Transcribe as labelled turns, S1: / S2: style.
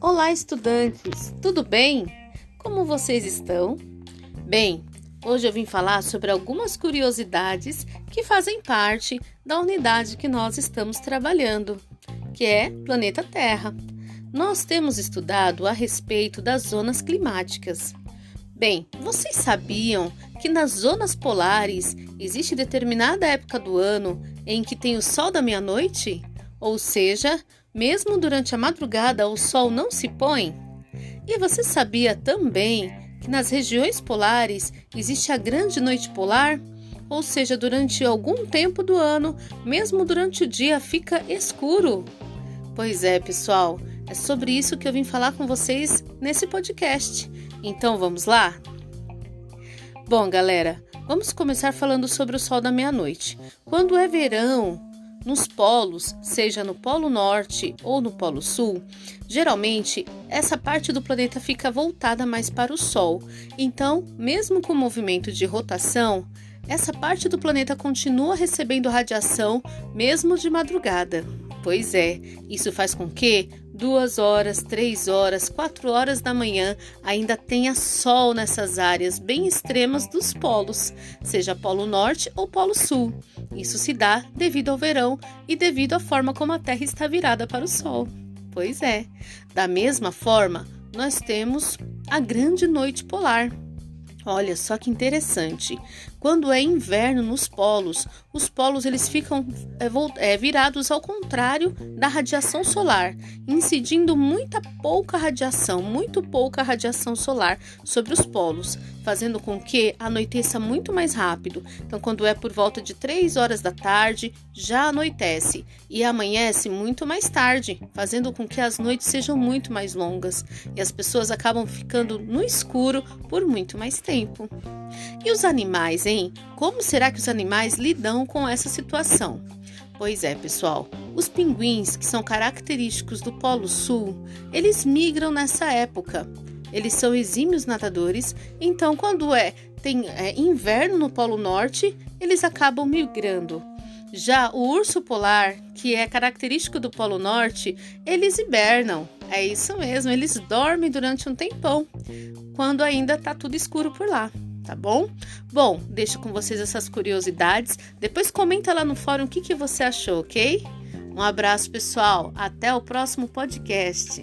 S1: Olá, estudantes! Tudo bem? Como vocês estão? Bem, hoje eu vim falar sobre algumas curiosidades que fazem parte da unidade que nós estamos trabalhando, que é planeta Terra. Nós temos estudado a respeito das zonas climáticas. Bem, vocês sabiam que nas zonas polares existe determinada época do ano em que tem o sol da meia-noite? Ou seja, mesmo durante a madrugada o sol não se põe? E você sabia também que nas regiões polares existe a grande noite polar? Ou seja, durante algum tempo do ano, mesmo durante o dia, fica escuro. Pois é, pessoal, é sobre isso que eu vim falar com vocês nesse podcast. Então vamos lá? Bom, galera, vamos começar falando sobre o sol da meia-noite. Quando é verão, nos polos, seja no Polo Norte ou no Polo Sul, geralmente essa parte do planeta fica voltada mais para o Sol. Então, mesmo com o movimento de rotação, essa parte do planeta continua recebendo radiação mesmo de madrugada. Pois é, isso faz com que duas horas, três horas, quatro horas da manhã ainda tenha sol nessas áreas bem extremas dos polos, seja Polo Norte ou Polo Sul. Isso se dá devido ao verão e devido à forma como a Terra está virada para o Sol. Pois é, da mesma forma, nós temos a grande noite polar. Olha só que interessante. Quando é inverno nos polos, os polos eles ficam é, é, virados ao contrário da radiação solar, incidindo muita pouca radiação, muito pouca radiação solar sobre os polos, fazendo com que anoiteça muito mais rápido. Então, quando é por volta de 3 horas da tarde, já anoitece e amanhece muito mais tarde, fazendo com que as noites sejam muito mais longas e as pessoas acabam ficando no escuro por muito mais tempo. E os animais, hein? Como será que os animais lidam com essa situação? Pois é, pessoal, os pinguins, que são característicos do Polo Sul, eles migram nessa época. Eles são exímios nadadores, então quando é tem é, inverno no Polo Norte, eles acabam migrando. Já o urso polar, que é característico do Polo Norte, eles hibernam. É isso mesmo, eles dormem durante um tempão, quando ainda está tudo escuro por lá, tá bom? Bom, deixo com vocês essas curiosidades. Depois comenta lá no fórum o que, que você achou, ok? Um abraço, pessoal. Até o próximo podcast.